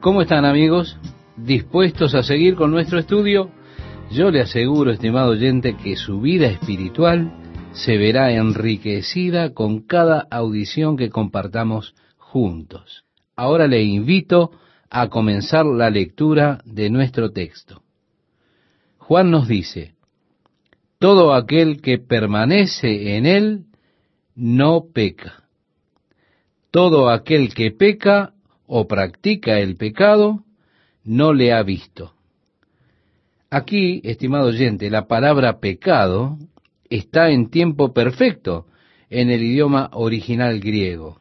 ¿Cómo están amigos? ¿Dispuestos a seguir con nuestro estudio? Yo le aseguro, estimado oyente, que su vida espiritual se verá enriquecida con cada audición que compartamos juntos. Ahora le invito a comenzar la lectura de nuestro texto. Juan nos dice, todo aquel que permanece en él no peca. Todo aquel que peca o practica el pecado no le ha visto. Aquí, estimado oyente, la palabra pecado está en tiempo perfecto en el idioma original griego.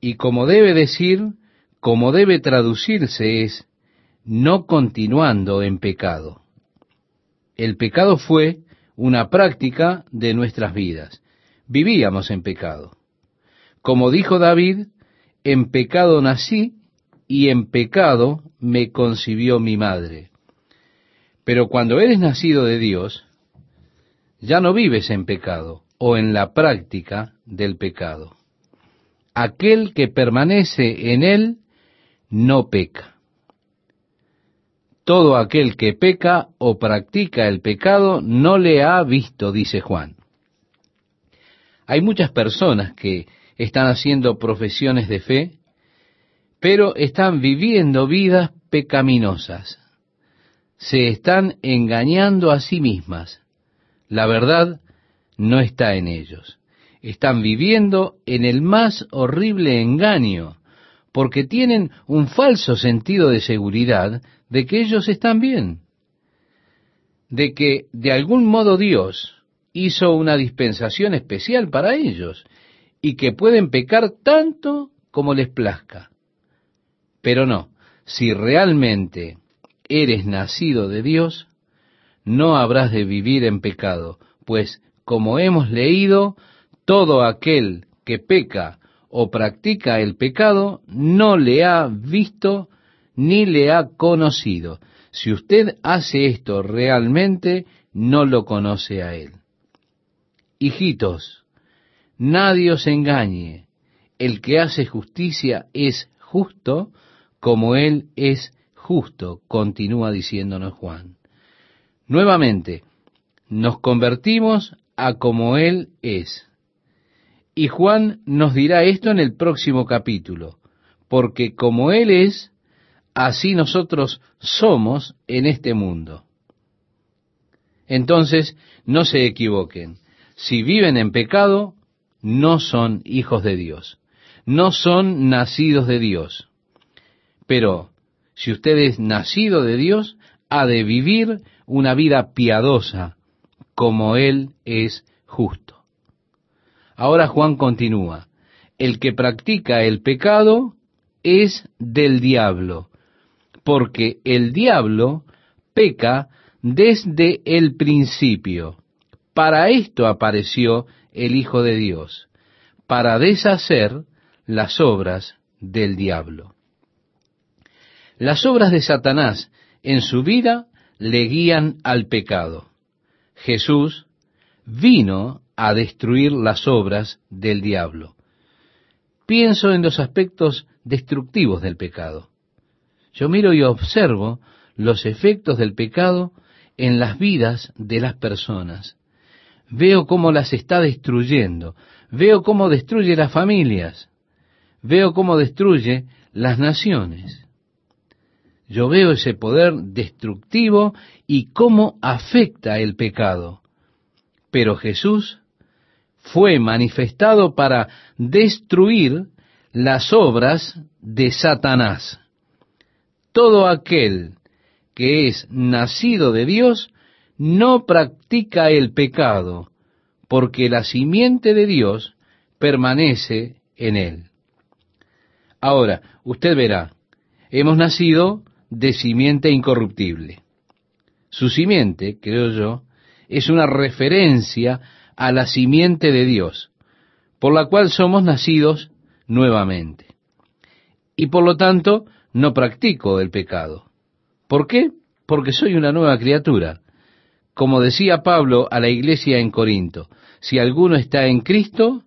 Y como debe decir, como debe traducirse es no continuando en pecado. El pecado fue una práctica de nuestras vidas. Vivíamos en pecado. Como dijo David, en pecado nací y en pecado me concibió mi madre. Pero cuando eres nacido de Dios, ya no vives en pecado o en la práctica del pecado. Aquel que permanece en él no peca todo aquel que peca o practica el pecado no le ha visto, dice Juan. Hay muchas personas que están haciendo profesiones de fe, pero están viviendo vidas pecaminosas. Se están engañando a sí mismas. La verdad no está en ellos. Están viviendo en el más horrible engaño, porque tienen un falso sentido de seguridad de que ellos están bien, de que de algún modo Dios hizo una dispensación especial para ellos y que pueden pecar tanto como les plazca. Pero no, si realmente eres nacido de Dios, no habrás de vivir en pecado, pues como hemos leído, todo aquel que peca o practica el pecado no le ha visto ni le ha conocido. Si usted hace esto realmente, no lo conoce a él. Hijitos, nadie os engañe. El que hace justicia es justo como él es justo, continúa diciéndonos Juan. Nuevamente, nos convertimos a como él es. Y Juan nos dirá esto en el próximo capítulo, porque como él es, así nosotros somos en este mundo. Entonces, no se equivoquen. Si viven en pecado, no son hijos de Dios. No son nacidos de Dios. Pero, si usted es nacido de Dios, ha de vivir una vida piadosa, como Él es justo. Ahora Juan continúa. El que practica el pecado es del diablo porque el diablo peca desde el principio. Para esto apareció el Hijo de Dios, para deshacer las obras del diablo. Las obras de Satanás en su vida le guían al pecado. Jesús vino a destruir las obras del diablo. Pienso en los aspectos destructivos del pecado. Yo miro y observo los efectos del pecado en las vidas de las personas. Veo cómo las está destruyendo. Veo cómo destruye las familias. Veo cómo destruye las naciones. Yo veo ese poder destructivo y cómo afecta el pecado. Pero Jesús fue manifestado para destruir las obras de Satanás todo aquel que es nacido de Dios no practica el pecado, porque la simiente de Dios permanece en él. Ahora, usted verá, hemos nacido de simiente incorruptible. Su simiente, creo yo, es una referencia a la simiente de Dios, por la cual somos nacidos nuevamente. Y por lo tanto, no practico el pecado. ¿Por qué? Porque soy una nueva criatura. Como decía Pablo a la iglesia en Corinto, si alguno está en Cristo,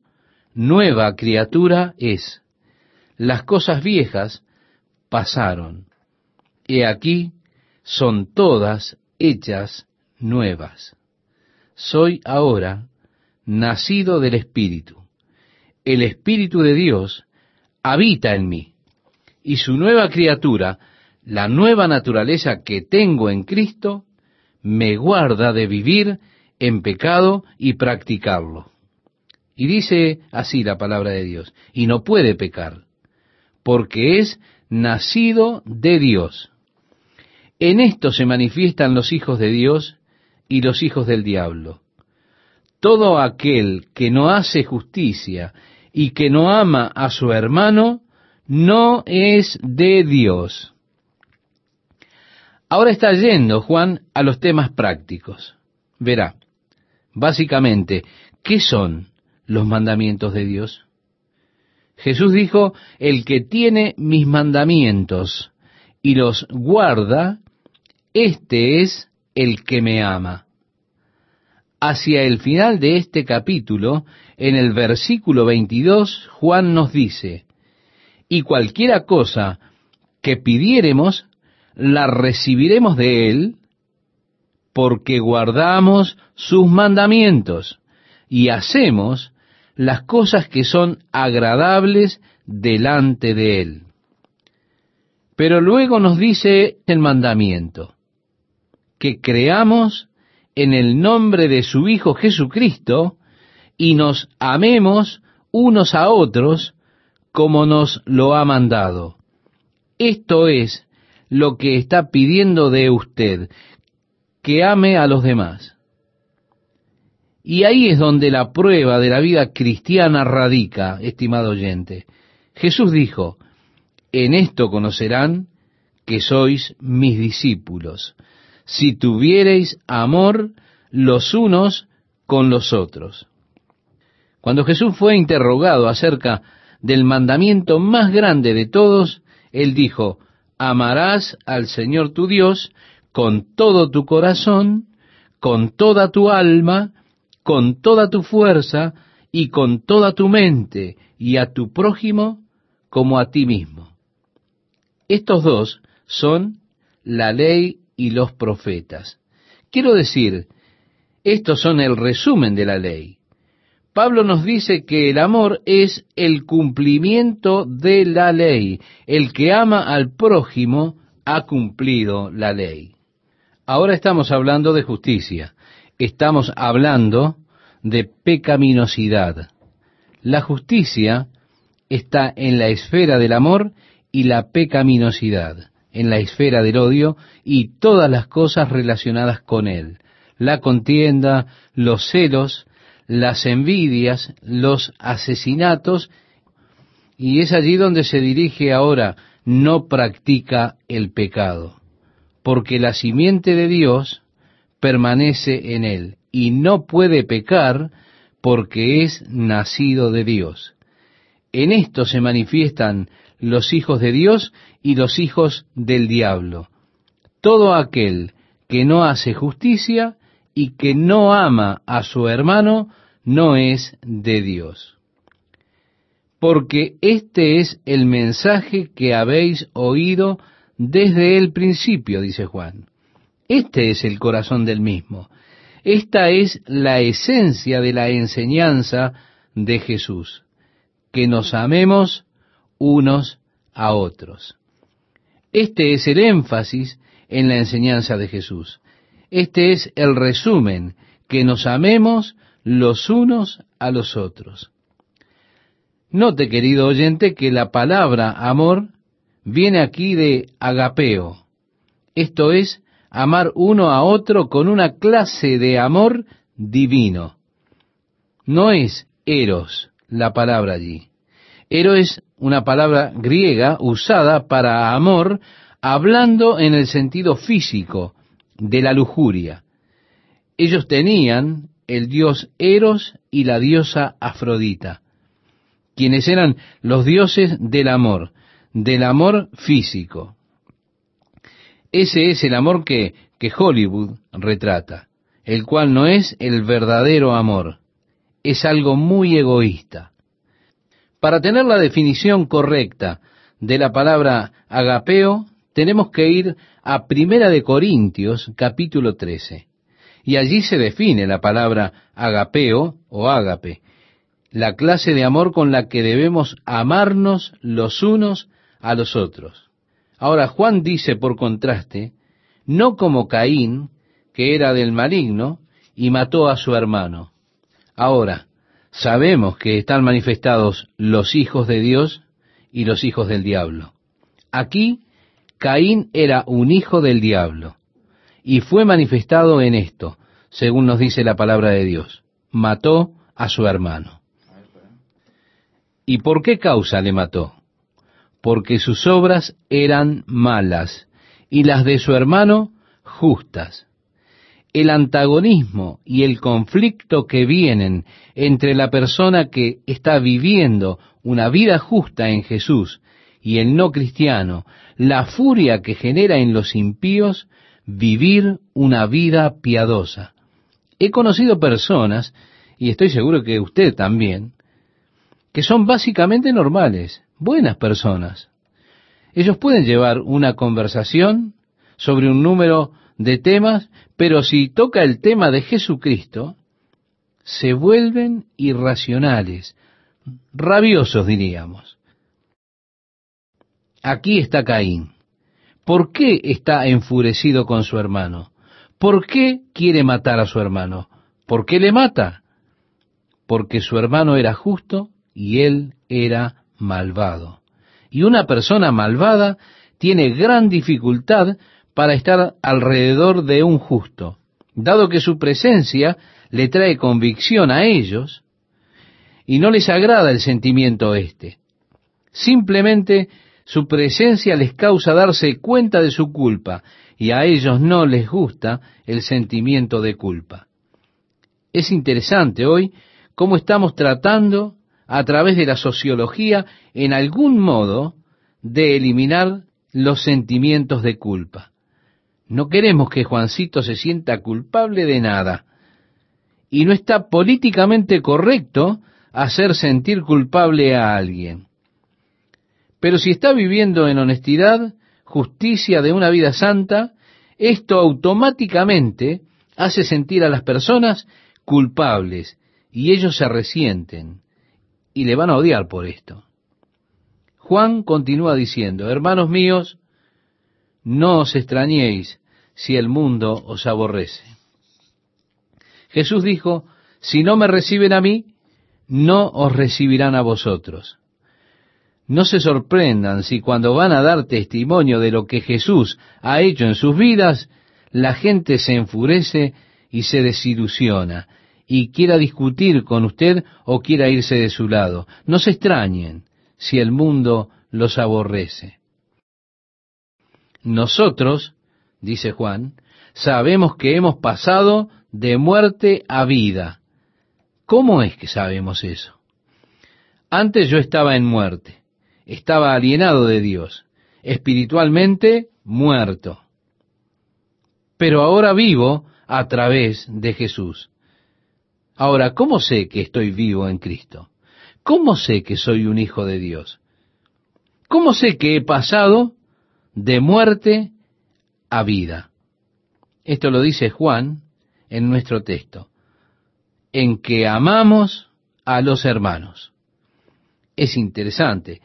nueva criatura es. Las cosas viejas pasaron. He aquí, son todas hechas nuevas. Soy ahora nacido del Espíritu. El Espíritu de Dios habita en mí. Y su nueva criatura, la nueva naturaleza que tengo en Cristo, me guarda de vivir en pecado y practicarlo. Y dice así la palabra de Dios, y no puede pecar, porque es nacido de Dios. En esto se manifiestan los hijos de Dios y los hijos del diablo. Todo aquel que no hace justicia y que no ama a su hermano, no es de Dios. Ahora está yendo Juan a los temas prácticos. Verá, básicamente, ¿qué son los mandamientos de Dios? Jesús dijo, el que tiene mis mandamientos y los guarda, este es el que me ama. Hacia el final de este capítulo, en el versículo 22, Juan nos dice, y cualquiera cosa que pidiéremos, la recibiremos de Él, porque guardamos sus mandamientos y hacemos las cosas que son agradables delante de Él. Pero luego nos dice el mandamiento, que creamos en el nombre de su Hijo Jesucristo y nos amemos unos a otros como nos lo ha mandado. Esto es lo que está pidiendo de usted, que ame a los demás. Y ahí es donde la prueba de la vida cristiana radica, estimado oyente. Jesús dijo, en esto conocerán que sois mis discípulos, si tuviereis amor los unos con los otros. Cuando Jesús fue interrogado acerca del mandamiento más grande de todos, él dijo, amarás al Señor tu Dios con todo tu corazón, con toda tu alma, con toda tu fuerza y con toda tu mente, y a tu prójimo como a ti mismo. Estos dos son la ley y los profetas. Quiero decir, estos son el resumen de la ley. Pablo nos dice que el amor es el cumplimiento de la ley. El que ama al prójimo ha cumplido la ley. Ahora estamos hablando de justicia. Estamos hablando de pecaminosidad. La justicia está en la esfera del amor y la pecaminosidad en la esfera del odio y todas las cosas relacionadas con él. La contienda, los celos, las envidias, los asesinatos, y es allí donde se dirige ahora, no practica el pecado, porque la simiente de Dios permanece en él, y no puede pecar porque es nacido de Dios. En esto se manifiestan los hijos de Dios y los hijos del diablo. Todo aquel que no hace justicia y que no ama a su hermano no es de Dios. Porque este es el mensaje que habéis oído desde el principio, dice Juan. Este es el corazón del mismo. Esta es la esencia de la enseñanza de Jesús, que nos amemos unos a otros. Este es el énfasis en la enseñanza de Jesús. Este es el resumen, que nos amemos los unos a los otros. Note, querido oyente, que la palabra amor viene aquí de agapeo. Esto es amar uno a otro con una clase de amor divino. No es eros la palabra allí. Ero es una palabra griega usada para amor, hablando en el sentido físico de la lujuria. Ellos tenían el dios Eros y la diosa Afrodita, quienes eran los dioses del amor, del amor físico. Ese es el amor que, que Hollywood retrata, el cual no es el verdadero amor, es algo muy egoísta. Para tener la definición correcta de la palabra agapeo, tenemos que ir a Primera de Corintios, capítulo 13. Y allí se define la palabra agapeo o ágape, la clase de amor con la que debemos amarnos los unos a los otros. Ahora Juan dice por contraste, no como Caín, que era del maligno, y mató a su hermano. Ahora, sabemos que están manifestados los hijos de Dios y los hijos del diablo. Aquí, Caín era un hijo del diablo, y fue manifestado en esto, según nos dice la palabra de Dios. Mató a su hermano. ¿Y por qué causa le mató? Porque sus obras eran malas y las de su hermano justas. El antagonismo y el conflicto que vienen entre la persona que está viviendo una vida justa en Jesús y el no cristiano, la furia que genera en los impíos vivir una vida piadosa. He conocido personas, y estoy seguro que usted también, que son básicamente normales, buenas personas. Ellos pueden llevar una conversación sobre un número de temas, pero si toca el tema de Jesucristo, se vuelven irracionales, rabiosos diríamos. Aquí está Caín. ¿Por qué está enfurecido con su hermano? ¿Por qué quiere matar a su hermano? ¿Por qué le mata? Porque su hermano era justo y él era malvado. Y una persona malvada tiene gran dificultad para estar alrededor de un justo, dado que su presencia le trae convicción a ellos y no les agrada el sentimiento este. Simplemente su presencia les causa darse cuenta de su culpa y a ellos no les gusta el sentimiento de culpa. Es interesante hoy cómo estamos tratando a través de la sociología en algún modo de eliminar los sentimientos de culpa. No queremos que Juancito se sienta culpable de nada. Y no está políticamente correcto hacer sentir culpable a alguien. Pero si está viviendo en honestidad, justicia de una vida santa, esto automáticamente hace sentir a las personas culpables y ellos se resienten y le van a odiar por esto. Juan continúa diciendo, hermanos míos, no os extrañéis si el mundo os aborrece. Jesús dijo, si no me reciben a mí, no os recibirán a vosotros. No se sorprendan si cuando van a dar testimonio de lo que Jesús ha hecho en sus vidas, la gente se enfurece y se desilusiona y quiera discutir con usted o quiera irse de su lado. No se extrañen si el mundo los aborrece. Nosotros, dice Juan, sabemos que hemos pasado de muerte a vida. ¿Cómo es que sabemos eso? Antes yo estaba en muerte, estaba alienado de Dios, espiritualmente muerto. Pero ahora vivo a través de Jesús. Ahora, ¿cómo sé que estoy vivo en Cristo? ¿Cómo sé que soy un hijo de Dios? ¿Cómo sé que he pasado de muerte a vida? Esto lo dice Juan en nuestro texto, en que amamos a los hermanos. Es interesante.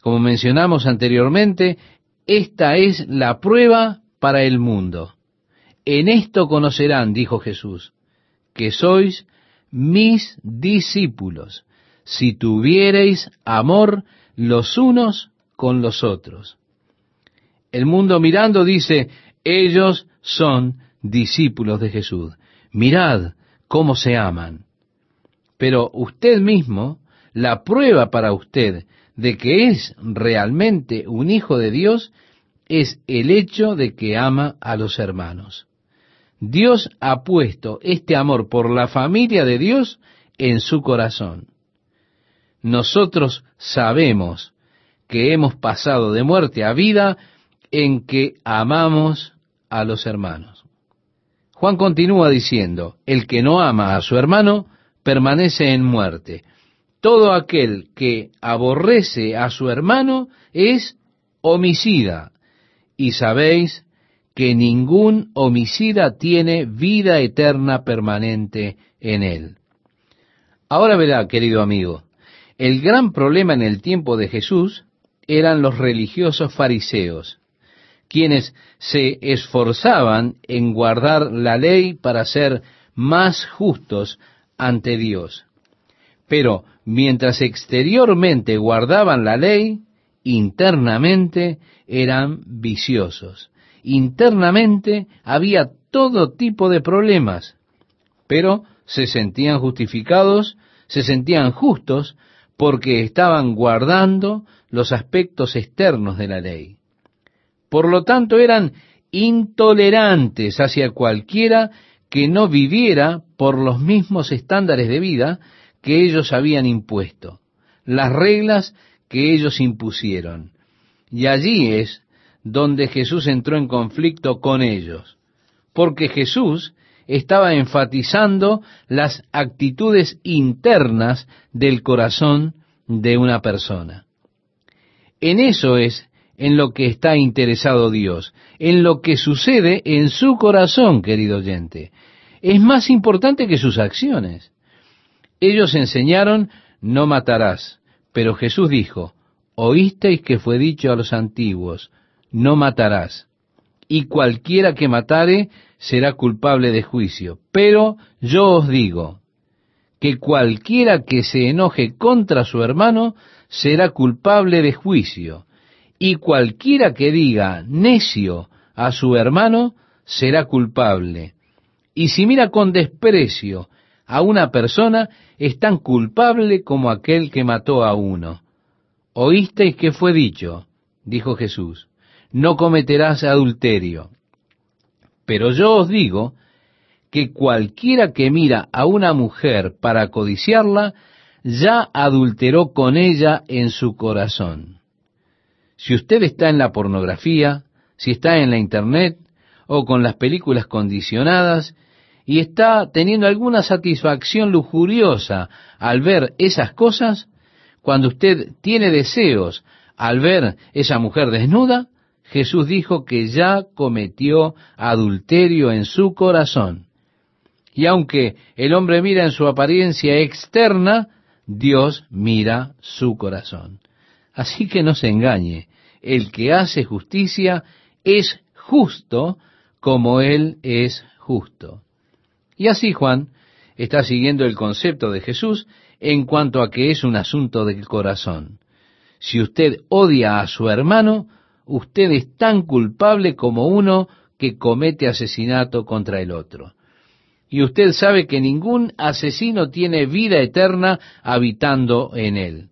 Como mencionamos anteriormente, esta es la prueba para el mundo. En esto conocerán, dijo Jesús, que sois mis discípulos, si tuviereis amor los unos con los otros. El mundo mirando dice, ellos son discípulos de Jesús. Mirad cómo se aman. Pero usted mismo, la prueba para usted de que es realmente un hijo de Dios es el hecho de que ama a los hermanos. Dios ha puesto este amor por la familia de Dios en su corazón. Nosotros sabemos que hemos pasado de muerte a vida en que amamos a los hermanos. Juan continúa diciendo, el que no ama a su hermano permanece en muerte. Todo aquel que aborrece a su hermano es homicida. Y sabéis que ningún homicida tiene vida eterna permanente en él. Ahora verá, querido amigo, el gran problema en el tiempo de Jesús eran los religiosos fariseos, quienes se esforzaban en guardar la ley para ser más justos ante Dios. Pero mientras exteriormente guardaban la ley, internamente eran viciosos. Internamente había todo tipo de problemas, pero se sentían justificados, se sentían justos, porque estaban guardando los aspectos externos de la ley. Por lo tanto, eran intolerantes hacia cualquiera que no viviera por los mismos estándares de vida que ellos habían impuesto, las reglas que ellos impusieron. Y allí es donde Jesús entró en conflicto con ellos, porque Jesús estaba enfatizando las actitudes internas del corazón de una persona. En eso es en lo que está interesado Dios, en lo que sucede en su corazón, querido oyente. Es más importante que sus acciones. Ellos enseñaron, no matarás, pero Jesús dijo, oísteis que fue dicho a los antiguos, no matarás, y cualquiera que matare será culpable de juicio. Pero yo os digo que cualquiera que se enoje contra su hermano será culpable de juicio, y cualquiera que diga necio a su hermano será culpable. Y si mira con desprecio a una persona, es tan culpable como aquel que mató a uno. Oísteis que fue dicho, dijo Jesús, no cometerás adulterio. Pero yo os digo que cualquiera que mira a una mujer para codiciarla, ya adulteró con ella en su corazón. Si usted está en la pornografía, si está en la internet o con las películas condicionadas y está teniendo alguna satisfacción lujuriosa al ver esas cosas, cuando usted tiene deseos al ver esa mujer desnuda, Jesús dijo que ya cometió adulterio en su corazón. Y aunque el hombre mira en su apariencia externa, Dios mira su corazón. Así que no se engañe, el que hace justicia es justo como Él es justo. Y así Juan está siguiendo el concepto de Jesús en cuanto a que es un asunto del corazón. Si usted odia a su hermano, usted es tan culpable como uno que comete asesinato contra el otro. Y usted sabe que ningún asesino tiene vida eterna habitando en él.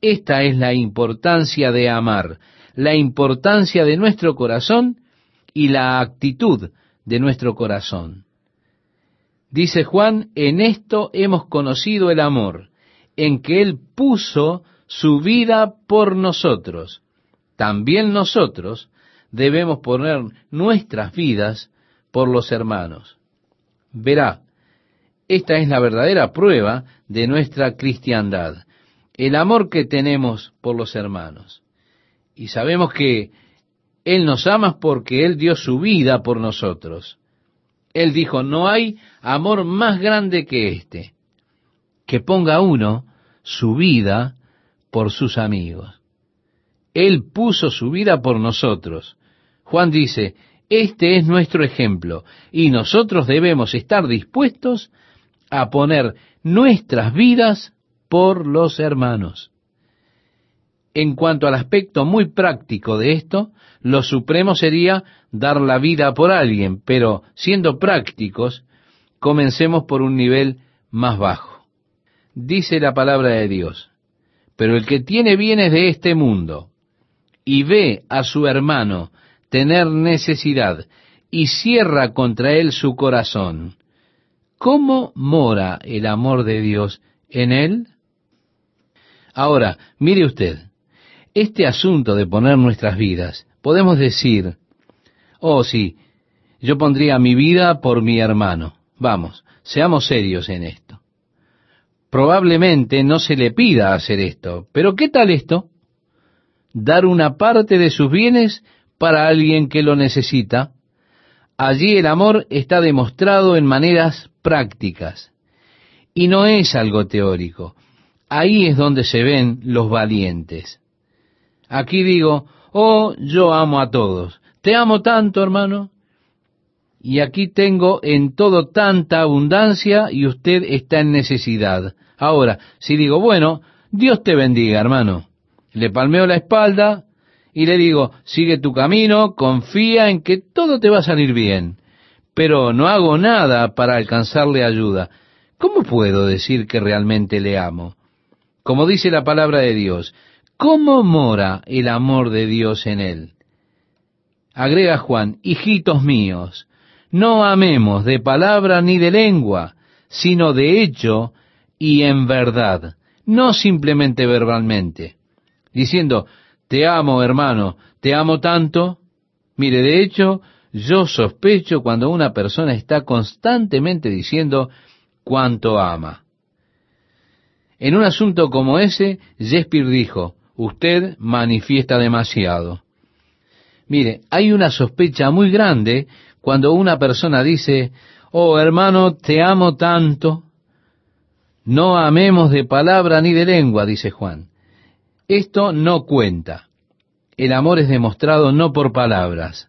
Esta es la importancia de amar, la importancia de nuestro corazón y la actitud de nuestro corazón. Dice Juan, en esto hemos conocido el amor, en que Él puso su vida por nosotros también nosotros debemos poner nuestras vidas por los hermanos. Verá, esta es la verdadera prueba de nuestra cristiandad, el amor que tenemos por los hermanos. Y sabemos que Él nos ama porque Él dio su vida por nosotros. Él dijo, no hay amor más grande que este, que ponga uno su vida por sus amigos. Él puso su vida por nosotros. Juan dice, este es nuestro ejemplo y nosotros debemos estar dispuestos a poner nuestras vidas por los hermanos. En cuanto al aspecto muy práctico de esto, lo supremo sería dar la vida por alguien, pero siendo prácticos, comencemos por un nivel más bajo. Dice la palabra de Dios, pero el que tiene bienes de este mundo y ve a su hermano tener necesidad y cierra contra él su corazón, ¿cómo mora el amor de Dios en él? Ahora, mire usted, este asunto de poner nuestras vidas, podemos decir, oh sí, yo pondría mi vida por mi hermano. Vamos, seamos serios en esto. probablemente no se le pida hacer esto. Pero ¿qué tal esto? Dar una parte de sus bienes para alguien que lo necesita. Allí el amor está demostrado en maneras prácticas. Y no es algo teórico. Ahí es donde se ven los valientes. Aquí digo, oh, yo amo a todos. Te amo tanto, hermano. Y aquí tengo en todo tanta abundancia y usted está en necesidad. Ahora, si digo, bueno, Dios te bendiga, hermano. Le palmeo la espalda y le digo, sigue tu camino, confía en que todo te va a salir bien. Pero no hago nada para alcanzarle ayuda. ¿Cómo puedo decir que realmente le amo? Como dice la palabra de Dios, ¿cómo mora el amor de Dios en él? Agrega Juan, hijitos míos, no amemos de palabra ni de lengua, sino de hecho y en verdad, no simplemente verbalmente, diciendo, te amo hermano, te amo tanto. Mire, de hecho, yo sospecho cuando una persona está constantemente diciendo cuánto ama. En un asunto como ese, Shakespeare dijo, usted manifiesta demasiado. Mire, hay una sospecha muy grande cuando una persona dice, oh hermano, te amo tanto. No amemos de palabra ni de lengua, dice Juan. Esto no cuenta. El amor es demostrado no por palabras.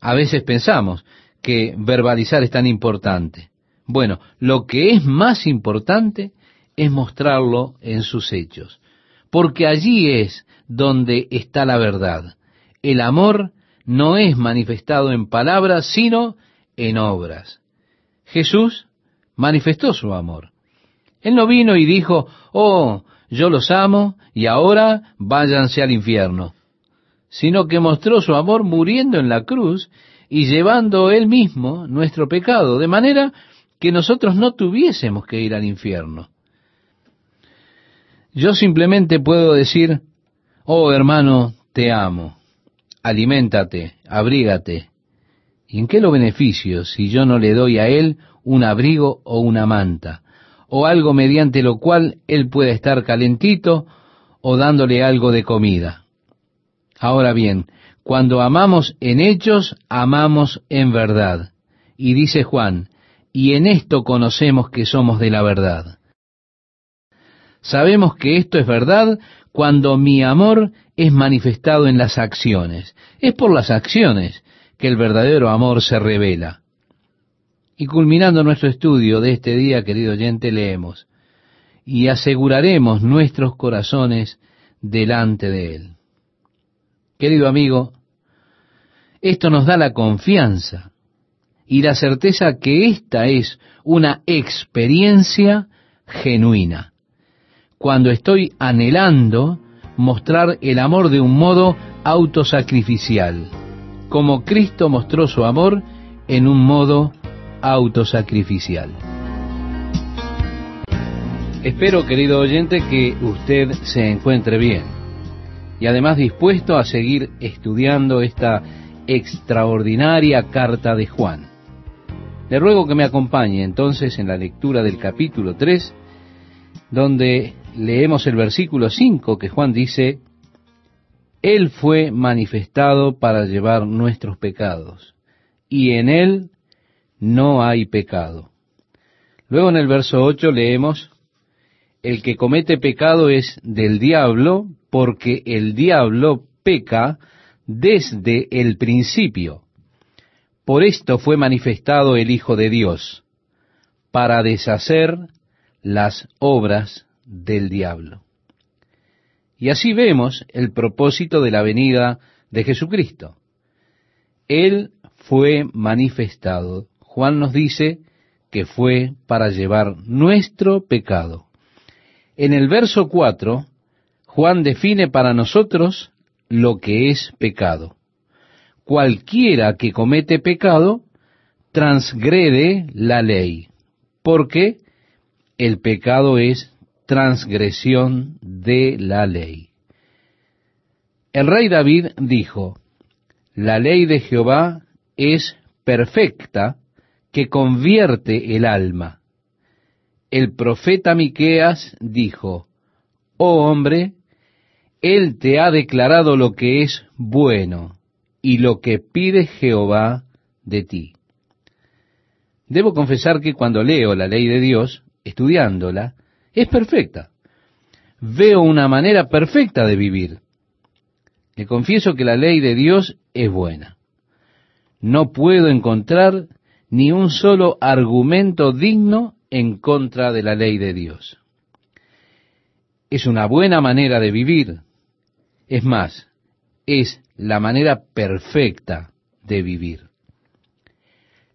A veces pensamos que verbalizar es tan importante. Bueno, lo que es más importante es mostrarlo en sus hechos, porque allí es donde está la verdad. El amor no es manifestado en palabras, sino en obras. Jesús manifestó su amor. Él no vino y dijo, oh, yo los amo y ahora váyanse al infierno, sino que mostró su amor muriendo en la cruz y llevando él mismo nuestro pecado, de manera que nosotros no tuviésemos que ir al infierno. Yo simplemente puedo decir, oh hermano, te amo aliméntate, abrígate. ¿Y en qué lo beneficio si yo no le doy a él un abrigo o una manta, o algo mediante lo cual él pueda estar calentito o dándole algo de comida? Ahora bien, cuando amamos en hechos, amamos en verdad. Y dice Juan, y en esto conocemos que somos de la verdad. Sabemos que esto es verdad cuando mi amor es manifestado en las acciones. Es por las acciones que el verdadero amor se revela. Y culminando nuestro estudio de este día, querido oyente, leemos, y aseguraremos nuestros corazones delante de Él. Querido amigo, esto nos da la confianza y la certeza que esta es una experiencia genuina. Cuando estoy anhelando mostrar el amor de un modo autosacrificial, como Cristo mostró su amor en un modo autosacrificial. Espero, querido oyente, que usted se encuentre bien y además dispuesto a seguir estudiando esta extraordinaria carta de Juan. Le ruego que me acompañe entonces en la lectura del capítulo 3, donde leemos el versículo 5 que Juan dice, Él fue manifestado para llevar nuestros pecados, y en Él no hay pecado. Luego en el verso 8 leemos, El que comete pecado es del diablo, porque el diablo peca desde el principio. Por esto fue manifestado el Hijo de Dios, para deshacer las obras del diablo. Y así vemos el propósito de la venida de Jesucristo. Él fue manifestado. Juan nos dice que fue para llevar nuestro pecado. En el verso 4, Juan define para nosotros lo que es pecado. Cualquiera que comete pecado transgrede la ley, porque el pecado es transgresión de la ley. El rey David dijo, la ley de Jehová es perfecta que convierte el alma. el profeta Miqueas dijo, Oh hombre, él te ha declarado lo que es bueno y lo que pide Jehová de ti. Debo confesar que cuando leo la ley de Dios, estudiándola, es perfecta. Veo una manera perfecta de vivir. Le confieso que la ley de Dios es buena. No puedo encontrar ni un solo argumento digno en contra de la ley de Dios. Es una buena manera de vivir. Es más, es la manera perfecta de vivir.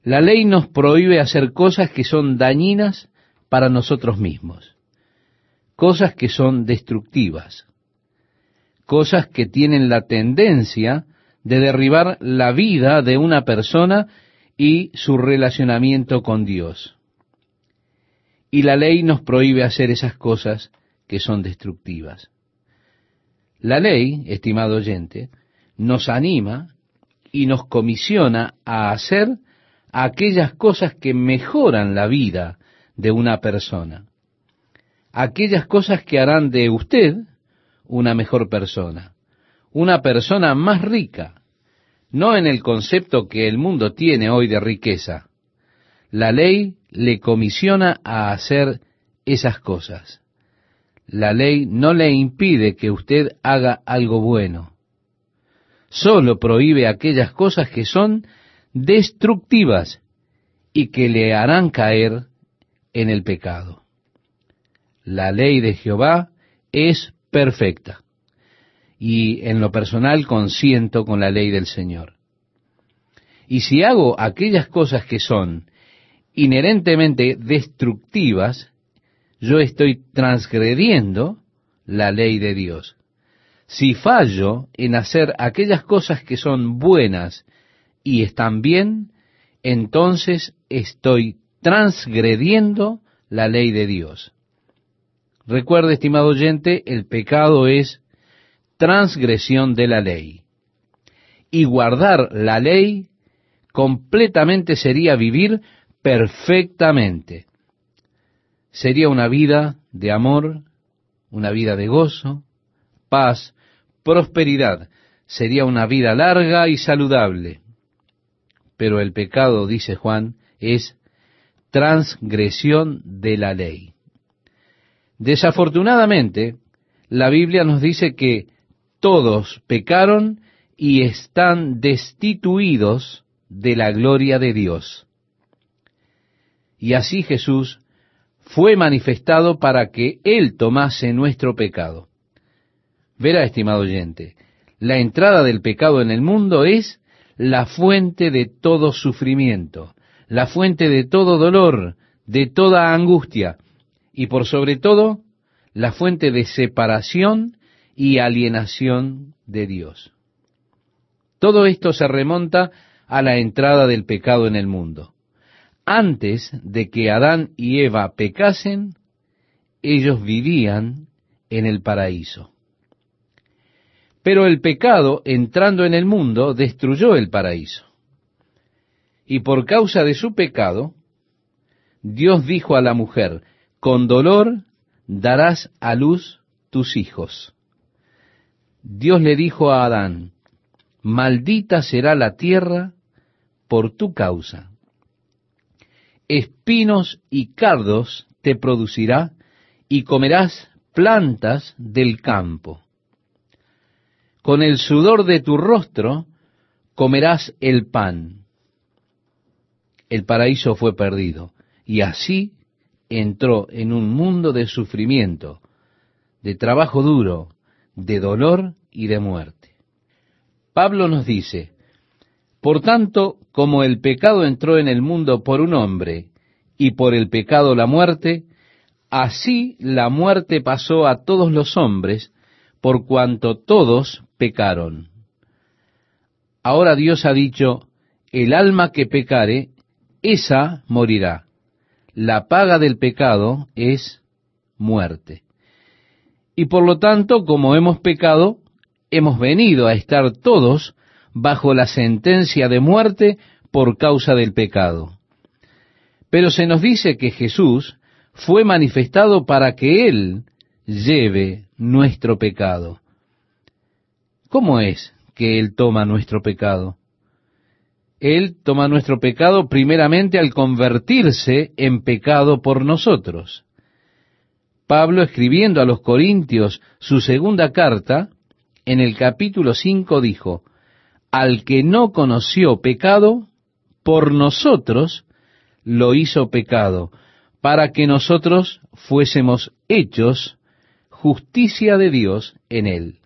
La ley nos prohíbe hacer cosas que son dañinas para nosotros mismos, cosas que son destructivas, cosas que tienen la tendencia de derribar la vida de una persona y su relacionamiento con Dios. Y la ley nos prohíbe hacer esas cosas que son destructivas. La ley, estimado oyente, nos anima y nos comisiona a hacer aquellas cosas que mejoran la vida de una persona, aquellas cosas que harán de usted una mejor persona, una persona más rica, no en el concepto que el mundo tiene hoy de riqueza. La ley le comisiona a hacer esas cosas. La ley no le impide que usted haga algo bueno. Solo prohíbe aquellas cosas que son destructivas y que le harán caer en el pecado. La ley de Jehová es perfecta y en lo personal consiento con la ley del Señor. Y si hago aquellas cosas que son inherentemente destructivas, yo estoy transgrediendo la ley de Dios. Si fallo en hacer aquellas cosas que son buenas y están bien, entonces estoy transgrediendo la ley de Dios. Recuerde, estimado oyente, el pecado es transgresión de la ley. Y guardar la ley completamente sería vivir perfectamente. Sería una vida de amor, una vida de gozo, paz, prosperidad. Sería una vida larga y saludable. Pero el pecado, dice Juan, es transgresión de la ley. Desafortunadamente, la Biblia nos dice que todos pecaron y están destituidos de la gloria de Dios. Y así Jesús fue manifestado para que Él tomase nuestro pecado. Verá, estimado oyente, la entrada del pecado en el mundo es la fuente de todo sufrimiento, la fuente de todo dolor, de toda angustia, y por sobre todo, la fuente de separación y alienación de Dios. Todo esto se remonta a la entrada del pecado en el mundo. Antes de que Adán y Eva pecasen, ellos vivían en el paraíso. Pero el pecado, entrando en el mundo, destruyó el paraíso. Y por causa de su pecado, Dios dijo a la mujer, con dolor darás a luz tus hijos. Dios le dijo a Adán, maldita será la tierra por tu causa. Espinos y cardos te producirá y comerás plantas del campo. Con el sudor de tu rostro comerás el pan. El paraíso fue perdido y así entró en un mundo de sufrimiento, de trabajo duro, de dolor y de muerte. Pablo nos dice, por tanto, como el pecado entró en el mundo por un hombre, y por el pecado la muerte, así la muerte pasó a todos los hombres, por cuanto todos pecaron. Ahora Dios ha dicho, el alma que pecare, esa morirá. La paga del pecado es muerte. Y por lo tanto, como hemos pecado, hemos venido a estar todos bajo la sentencia de muerte por causa del pecado. Pero se nos dice que Jesús fue manifestado para que Él lleve nuestro pecado. ¿Cómo es que Él toma nuestro pecado? Él toma nuestro pecado primeramente al convertirse en pecado por nosotros. Pablo, escribiendo a los Corintios su segunda carta, en el capítulo 5 dijo, Al que no conoció pecado, por nosotros lo hizo pecado, para que nosotros fuésemos hechos justicia de Dios en él.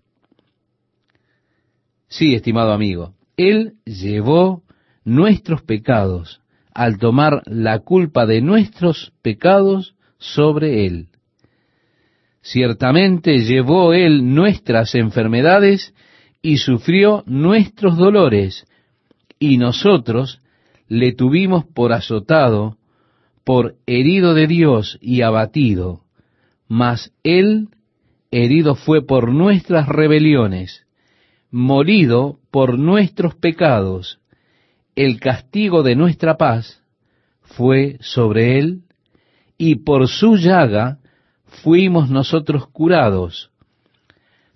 Sí, estimado amigo, Él llevó nuestros pecados al tomar la culpa de nuestros pecados sobre Él. Ciertamente llevó Él nuestras enfermedades y sufrió nuestros dolores, y nosotros le tuvimos por azotado, por herido de Dios y abatido, mas Él herido fue por nuestras rebeliones, molido por nuestros pecados, el castigo de nuestra paz fue sobre Él, y por su llaga fuimos nosotros curados.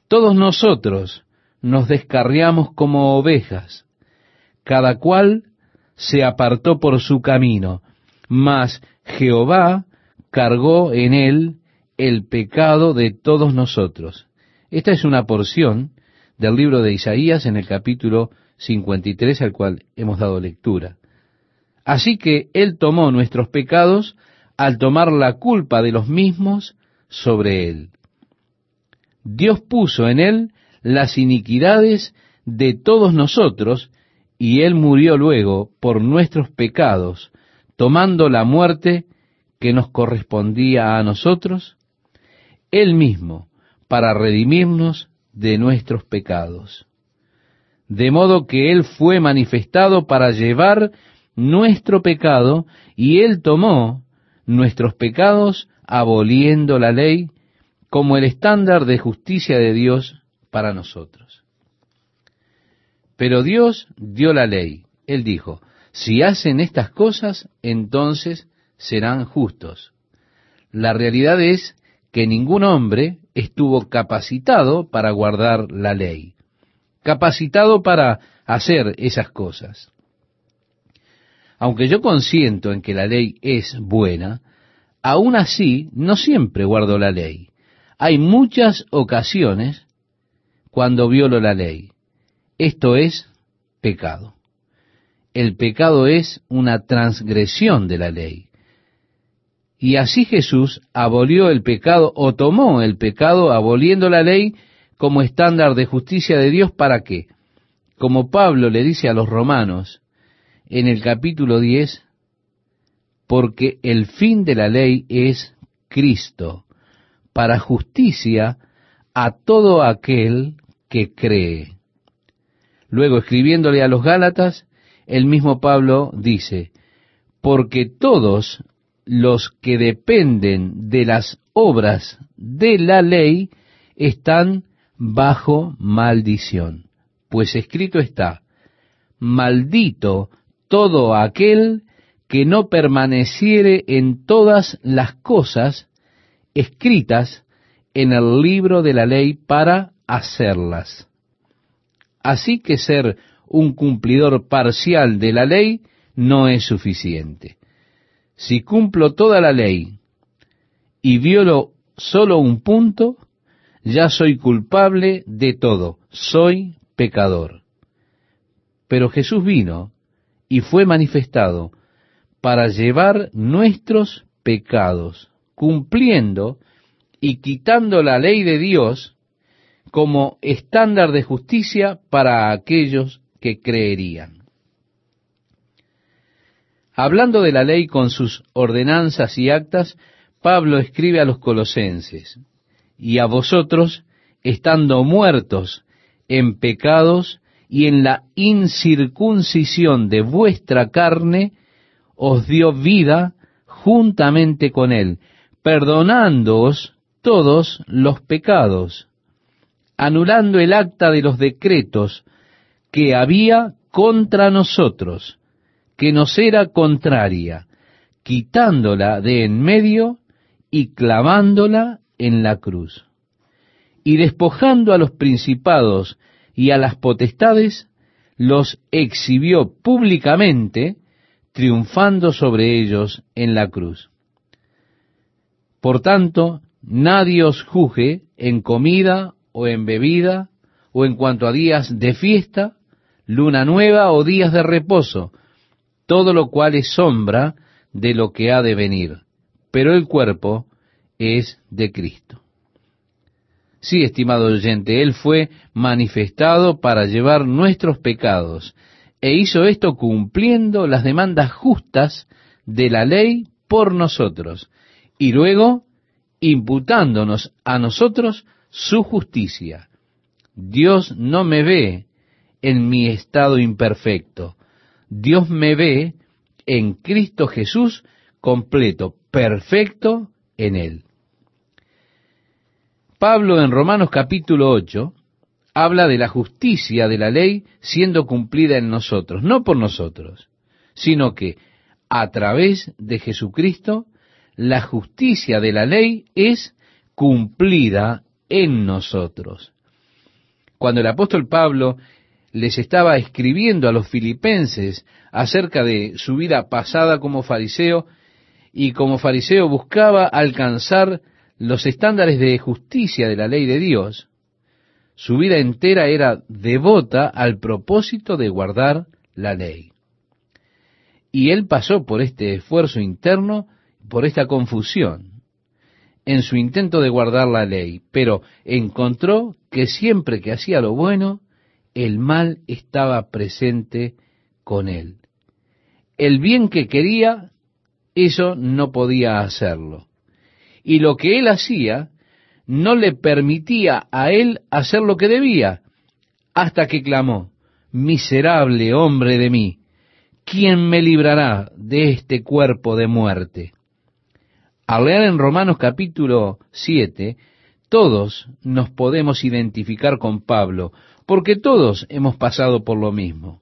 Todos nosotros nos descarriamos como ovejas, cada cual se apartó por su camino, mas Jehová cargó en él el pecado de todos nosotros. Esta es una porción del libro de Isaías en el capítulo 53 al cual hemos dado lectura. Así que Él tomó nuestros pecados al tomar la culpa de los mismos sobre él. Dios puso en él las iniquidades de todos nosotros, y él murió luego por nuestros pecados, tomando la muerte que nos correspondía a nosotros, él mismo, para redimirnos de nuestros pecados. De modo que Él fue manifestado para llevar nuestro pecado, y Él tomó nuestros pecados aboliendo la ley como el estándar de justicia de Dios para nosotros. Pero Dios dio la ley. Él dijo, si hacen estas cosas, entonces serán justos. La realidad es que ningún hombre estuvo capacitado para guardar la ley, capacitado para hacer esas cosas. Aunque yo consiento en que la ley es buena, aún así no siempre guardo la ley. Hay muchas ocasiones cuando violo la ley. Esto es pecado. El pecado es una transgresión de la ley. Y así Jesús abolió el pecado o tomó el pecado aboliendo la ley como estándar de justicia de Dios para qué? Como Pablo le dice a los romanos en el capítulo 10, porque el fin de la ley es Cristo, para justicia a todo aquel que cree. Luego, escribiéndole a los Gálatas, el mismo Pablo dice, porque todos los que dependen de las obras de la ley están bajo maldición. Pues escrito está, maldito todo aquel que no permaneciere en todas las cosas escritas en el libro de la ley para hacerlas. Así que ser un cumplidor parcial de la ley no es suficiente. Si cumplo toda la ley y violo solo un punto, ya soy culpable de todo, soy pecador. Pero Jesús vino y fue manifestado para llevar nuestros pecados, cumpliendo y quitando la ley de Dios como estándar de justicia para aquellos que creerían. Hablando de la ley con sus ordenanzas y actas, Pablo escribe a los colosenses, y a vosotros, estando muertos en pecados y en la incircuncisión de vuestra carne, os dio vida juntamente con él, perdonándoos todos los pecados, anulando el acta de los decretos que había contra nosotros, que nos era contraria, quitándola de en medio y clavándola en la cruz. Y despojando a los principados y a las potestades, los exhibió públicamente, triunfando sobre ellos en la cruz. Por tanto, nadie os juzgue en comida o en bebida, o en cuanto a días de fiesta, luna nueva o días de reposo, todo lo cual es sombra de lo que ha de venir, pero el cuerpo es de Cristo. Sí, estimado oyente, Él fue manifestado para llevar nuestros pecados, e hizo esto cumpliendo las demandas justas de la ley por nosotros, y luego imputándonos a nosotros su justicia. Dios no me ve en mi estado imperfecto. Dios me ve en Cristo Jesús completo, perfecto en Él. Pablo en Romanos capítulo 8 habla de la justicia de la ley siendo cumplida en nosotros, no por nosotros, sino que a través de Jesucristo la justicia de la ley es cumplida en nosotros. Cuando el apóstol Pablo les estaba escribiendo a los filipenses acerca de su vida pasada como fariseo, y como fariseo buscaba alcanzar los estándares de justicia de la ley de Dios, su vida entera era devota al propósito de guardar la ley. Y él pasó por este esfuerzo interno, por esta confusión, en su intento de guardar la ley, pero encontró que siempre que hacía lo bueno, el mal estaba presente con él. El bien que quería, eso no podía hacerlo. Y lo que él hacía no le permitía a él hacer lo que debía, hasta que clamó, miserable hombre de mí, ¿quién me librará de este cuerpo de muerte? Al leer en Romanos capítulo 7, todos nos podemos identificar con Pablo, porque todos hemos pasado por lo mismo.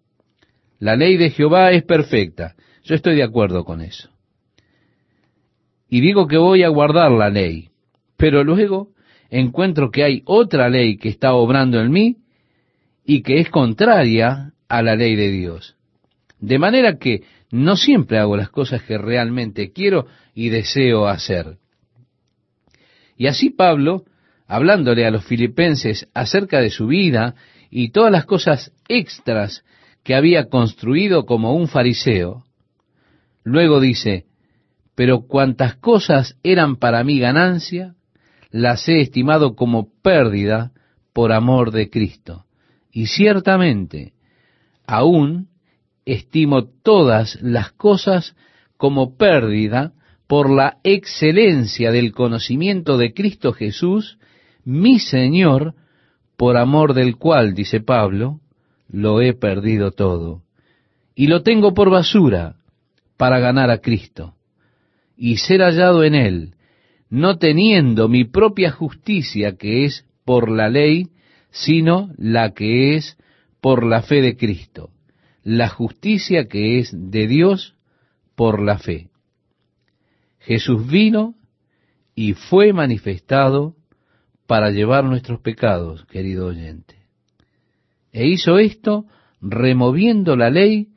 La ley de Jehová es perfecta. Yo estoy de acuerdo con eso. Y digo que voy a guardar la ley, pero luego encuentro que hay otra ley que está obrando en mí y que es contraria a la ley de Dios. De manera que no siempre hago las cosas que realmente quiero y deseo hacer. Y así Pablo, hablándole a los filipenses acerca de su vida y todas las cosas extras que había construido como un fariseo. Luego dice, pero cuantas cosas eran para mí ganancia, las he estimado como pérdida por amor de Cristo. Y ciertamente, aún estimo todas las cosas como pérdida por la excelencia del conocimiento de Cristo Jesús, mi Señor, por amor del cual, dice Pablo, lo he perdido todo, y lo tengo por basura para ganar a Cristo, y ser hallado en él, no teniendo mi propia justicia que es por la ley, sino la que es por la fe de Cristo, la justicia que es de Dios por la fe. Jesús vino y fue manifestado para llevar nuestros pecados, querido oyente. E hizo esto removiendo la ley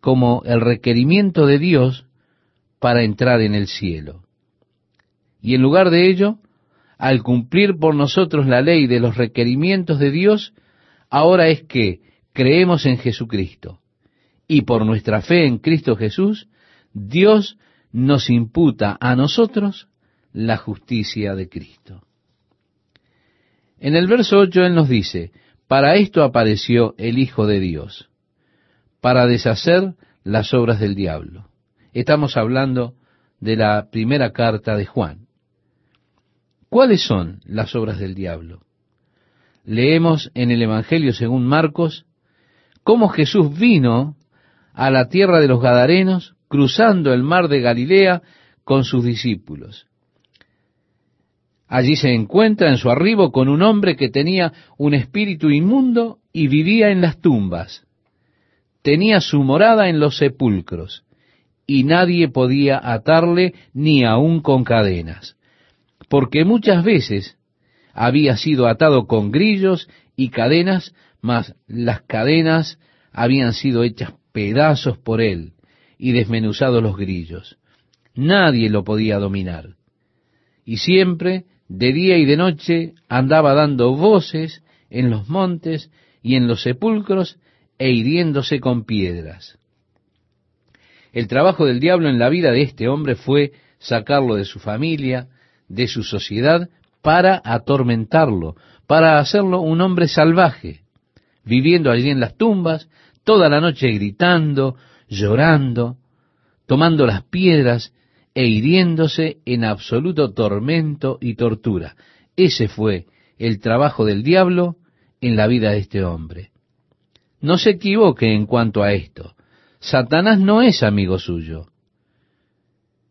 como el requerimiento de Dios para entrar en el cielo. Y en lugar de ello, al cumplir por nosotros la ley de los requerimientos de Dios, ahora es que creemos en Jesucristo. Y por nuestra fe en Cristo Jesús, Dios nos imputa a nosotros la justicia de Cristo. En el verso 8 Él nos dice, para esto apareció el Hijo de Dios, para deshacer las obras del diablo. Estamos hablando de la primera carta de Juan. ¿Cuáles son las obras del diablo? Leemos en el Evangelio según Marcos cómo Jesús vino a la tierra de los Gadarenos, cruzando el mar de Galilea con sus discípulos. Allí se encuentra en su arribo con un hombre que tenía un espíritu inmundo y vivía en las tumbas. Tenía su morada en los sepulcros y nadie podía atarle ni aun con cadenas, porque muchas veces había sido atado con grillos y cadenas, mas las cadenas habían sido hechas pedazos por él y desmenuzados los grillos. Nadie lo podía dominar. Y siempre, de día y de noche, andaba dando voces en los montes y en los sepulcros e hiriéndose con piedras. El trabajo del diablo en la vida de este hombre fue sacarlo de su familia, de su sociedad, para atormentarlo, para hacerlo un hombre salvaje, viviendo allí en las tumbas, toda la noche gritando, llorando, tomando las piedras e hiriéndose en absoluto tormento y tortura. Ese fue el trabajo del diablo en la vida de este hombre. No se equivoque en cuanto a esto. Satanás no es amigo suyo.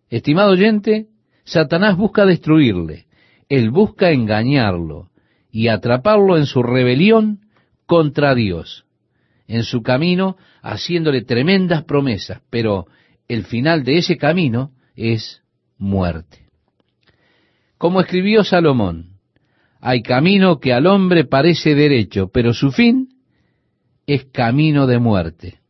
Estimado oyente, Satanás busca destruirle. Él busca engañarlo y atraparlo en su rebelión contra Dios, en su camino haciéndole tremendas promesas, pero el final de ese camino es muerte. Como escribió Salomón, hay camino que al hombre parece derecho, pero su fin es camino de muerte.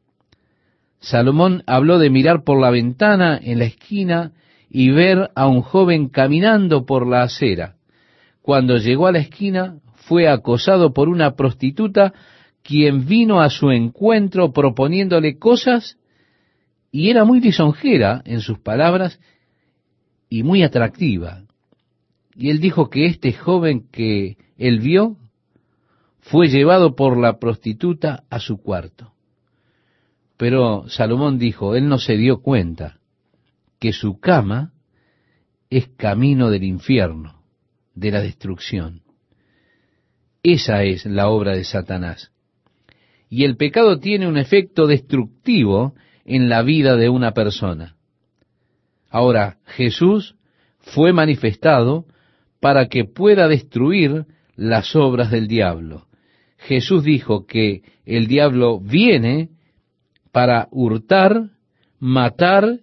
Salomón habló de mirar por la ventana en la esquina y ver a un joven caminando por la acera. Cuando llegó a la esquina, fue acosado por una prostituta quien vino a su encuentro proponiéndole cosas y era muy lisonjera en sus palabras y muy atractiva. Y él dijo que este joven que él vio fue llevado por la prostituta a su cuarto. Pero Salomón dijo, él no se dio cuenta que su cama es camino del infierno, de la destrucción. Esa es la obra de Satanás. Y el pecado tiene un efecto destructivo en la vida de una persona. Ahora, Jesús fue manifestado para que pueda destruir las obras del diablo. Jesús dijo que el diablo viene para hurtar, matar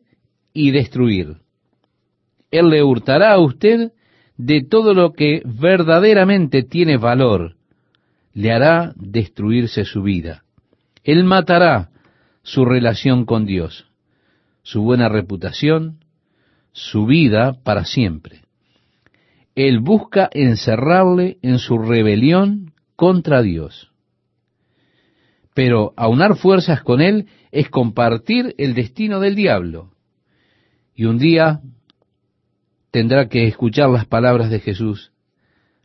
y destruir. Él le hurtará a usted de todo lo que verdaderamente tiene valor. Le hará destruirse su vida. Él matará su relación con Dios, su buena reputación, su vida para siempre. Él busca encerrarle en su rebelión contra Dios. Pero aunar fuerzas con Él es compartir el destino del diablo. Y un día tendrá que escuchar las palabras de Jesús,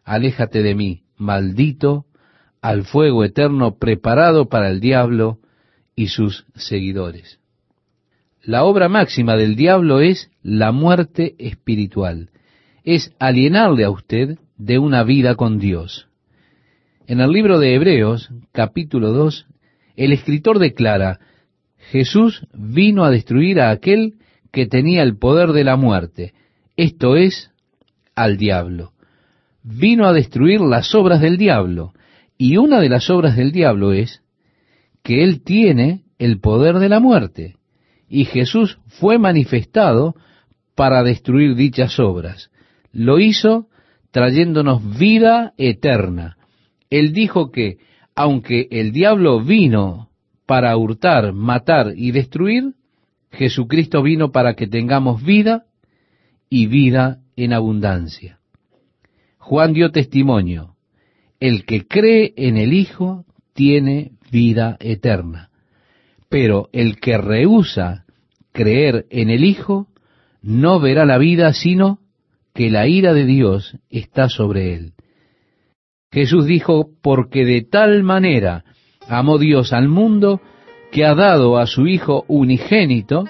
aléjate de mí, maldito, al fuego eterno preparado para el diablo y sus seguidores. La obra máxima del diablo es la muerte espiritual, es alienarle a usted de una vida con Dios. En el libro de Hebreos, capítulo 2, el escritor declara, Jesús vino a destruir a aquel que tenía el poder de la muerte, esto es, al diablo. Vino a destruir las obras del diablo, y una de las obras del diablo es que él tiene el poder de la muerte, y Jesús fue manifestado para destruir dichas obras. Lo hizo trayéndonos vida eterna. Él dijo que, aunque el diablo vino para hurtar, matar y destruir, Jesucristo vino para que tengamos vida y vida en abundancia. Juan dio testimonio, el que cree en el Hijo tiene vida eterna, pero el que rehúsa creer en el Hijo no verá la vida, sino que la ira de Dios está sobre él. Jesús dijo, porque de tal manera amó Dios al mundo, que ha dado a su Hijo unigénito,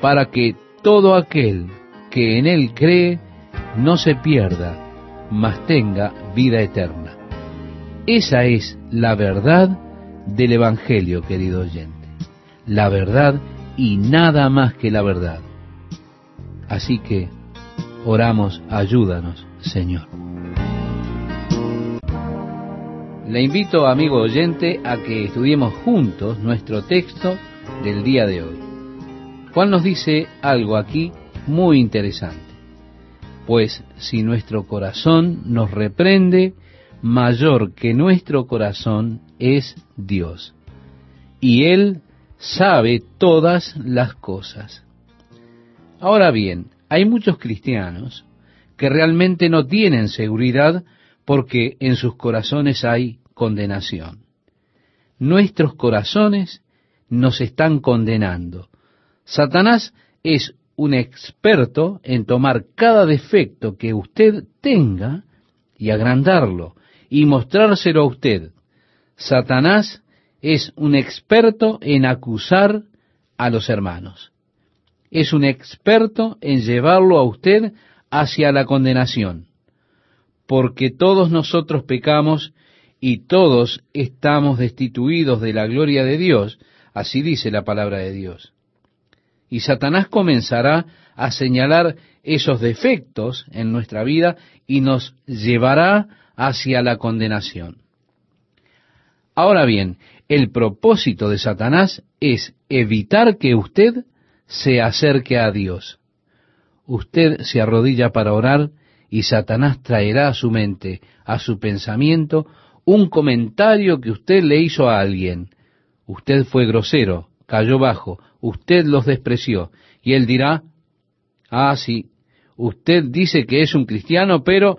para que todo aquel que en Él cree no se pierda, mas tenga vida eterna. Esa es la verdad del Evangelio, querido oyente. La verdad y nada más que la verdad. Así que oramos, ayúdanos, Señor. Le invito, amigo oyente, a que estudiemos juntos nuestro texto del día de hoy. Juan nos dice algo aquí muy interesante. Pues si nuestro corazón nos reprende, mayor que nuestro corazón es Dios. Y Él sabe todas las cosas. Ahora bien, hay muchos cristianos que realmente no tienen seguridad porque en sus corazones hay condenación. Nuestros corazones nos están condenando. Satanás es un experto en tomar cada defecto que usted tenga y agrandarlo y mostrárselo a usted. Satanás es un experto en acusar a los hermanos. Es un experto en llevarlo a usted hacia la condenación. Porque todos nosotros pecamos y todos estamos destituidos de la gloria de Dios, así dice la palabra de Dios. Y Satanás comenzará a señalar esos defectos en nuestra vida y nos llevará hacia la condenación. Ahora bien, el propósito de Satanás es evitar que usted se acerque a Dios. Usted se arrodilla para orar y Satanás traerá a su mente, a su pensamiento, un comentario que usted le hizo a alguien. Usted fue grosero, cayó bajo, usted los despreció. Y él dirá, ah, sí, usted dice que es un cristiano, pero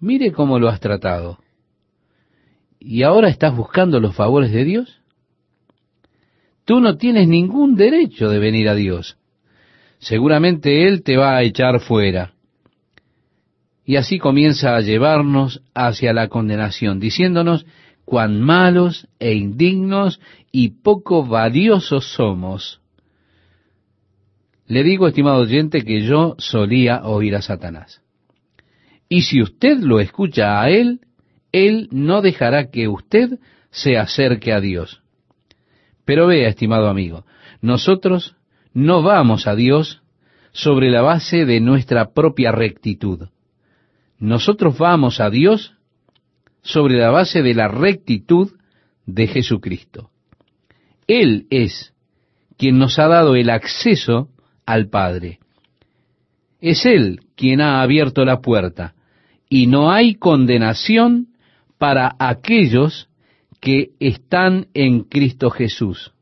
mire cómo lo has tratado. ¿Y ahora estás buscando los favores de Dios? Tú no tienes ningún derecho de venir a Dios. Seguramente Él te va a echar fuera. Y así comienza a llevarnos hacia la condenación, diciéndonos cuán malos e indignos y poco valiosos somos. Le digo, estimado oyente, que yo solía oír a Satanás. Y si usted lo escucha a él, él no dejará que usted se acerque a Dios. Pero vea, estimado amigo, nosotros no vamos a Dios sobre la base de nuestra propia rectitud. Nosotros vamos a Dios sobre la base de la rectitud de Jesucristo. Él es quien nos ha dado el acceso al Padre. Es Él quien ha abierto la puerta y no hay condenación para aquellos que están en Cristo Jesús.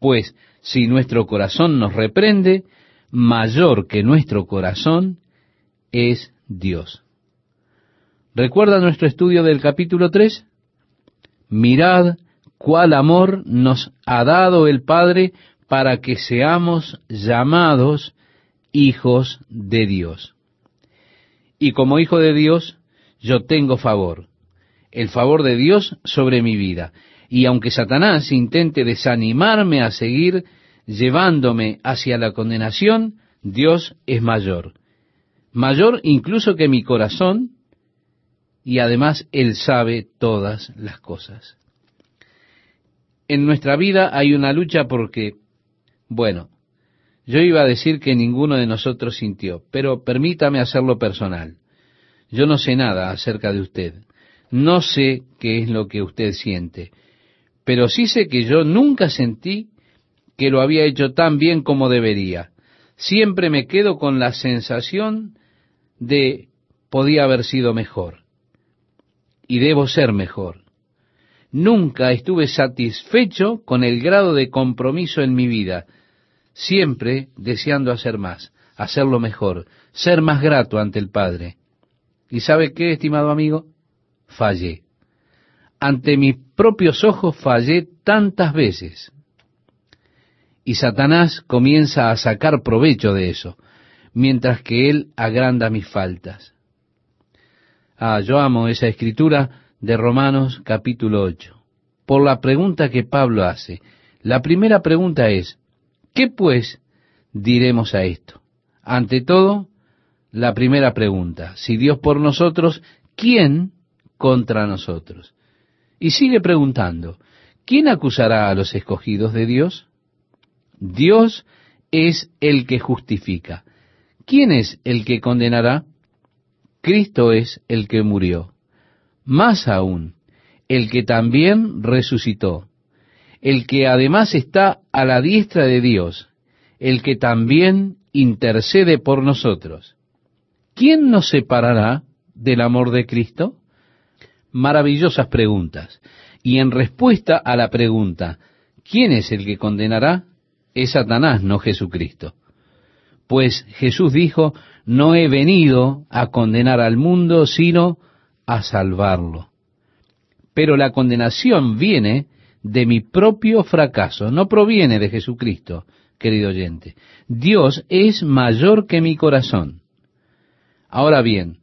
Pues si nuestro corazón nos reprende, mayor que nuestro corazón es Dios. ¿Recuerda nuestro estudio del capítulo 3? Mirad cuál amor nos ha dado el Padre para que seamos llamados hijos de Dios y como hijo de Dios yo tengo favor, el favor de Dios sobre mi vida. Y aunque Satanás intente desanimarme a seguir llevándome hacia la condenación, Dios es mayor. Mayor incluso que mi corazón, y además Él sabe todas las cosas. En nuestra vida hay una lucha porque, bueno, yo iba a decir que ninguno de nosotros sintió, pero permítame hacerlo personal. Yo no sé nada acerca de usted. No sé qué es lo que usted siente, pero sí sé que yo nunca sentí que lo había hecho tan bien como debería. Siempre me quedo con la sensación de podía haber sido mejor. Y debo ser mejor. Nunca estuve satisfecho con el grado de compromiso en mi vida siempre deseando hacer más, hacerlo mejor, ser más grato ante el Padre. ¿Y sabe qué, estimado amigo? Fallé. Ante mis propios ojos fallé tantas veces. Y Satanás comienza a sacar provecho de eso, mientras que él agranda mis faltas. Ah, yo amo esa escritura de Romanos capítulo 8. Por la pregunta que Pablo hace. La primera pregunta es, ¿Qué pues diremos a esto? Ante todo, la primera pregunta, si Dios por nosotros, ¿quién contra nosotros? Y sigue preguntando, ¿quién acusará a los escogidos de Dios? Dios es el que justifica. ¿Quién es el que condenará? Cristo es el que murió. Más aún, el que también resucitó el que además está a la diestra de Dios, el que también intercede por nosotros. ¿quién nos separará del amor de Cristo? Maravillosas preguntas. Y en respuesta a la pregunta, ¿quién es el que condenará? Es Satanás, no Jesucristo. Pues Jesús dijo, no he venido a condenar al mundo, sino a salvarlo. Pero la condenación viene de mi propio fracaso, no proviene de Jesucristo, querido oyente. Dios es mayor que mi corazón. Ahora bien,